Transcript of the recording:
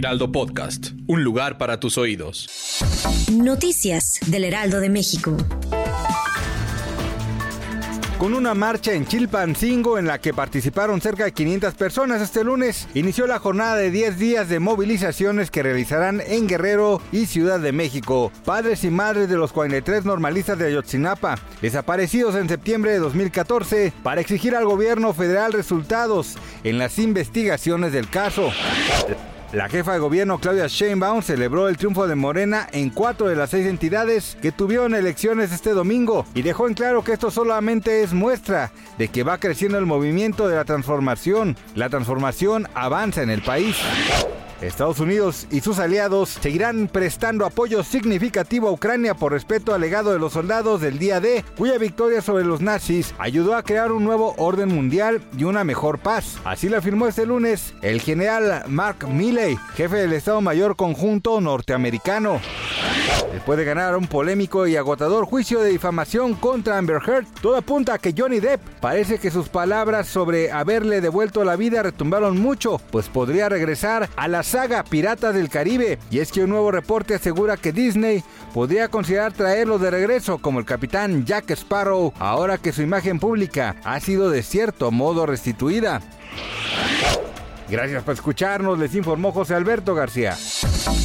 Heraldo Podcast, un lugar para tus oídos. Noticias del Heraldo de México. Con una marcha en Chilpancingo en la que participaron cerca de 500 personas este lunes, inició la jornada de 10 días de movilizaciones que realizarán en Guerrero y Ciudad de México. Padres y madres de los 43 normalistas de Ayotzinapa, desaparecidos en septiembre de 2014, para exigir al gobierno federal resultados en las investigaciones del caso. La jefa de gobierno Claudia Sheinbaum celebró el triunfo de Morena en cuatro de las seis entidades que tuvieron elecciones este domingo y dejó en claro que esto solamente es muestra de que va creciendo el movimiento de la transformación. La transformación avanza en el país. Estados Unidos y sus aliados seguirán prestando apoyo significativo a Ucrania por respeto al legado de los soldados del día D, cuya victoria sobre los nazis ayudó a crear un nuevo orden mundial y una mejor paz. Así lo afirmó este lunes el general Mark Milley, jefe del Estado Mayor Conjunto norteamericano. Después de ganar un polémico y agotador juicio de difamación contra Amber Heard, todo apunta a que Johnny Depp parece que sus palabras sobre haberle devuelto la vida retumbaron mucho, pues podría regresar a la saga Piratas del Caribe. Y es que un nuevo reporte asegura que Disney podría considerar traerlo de regreso como el capitán Jack Sparrow, ahora que su imagen pública ha sido de cierto modo restituida. Gracias por escucharnos, les informó José Alberto García.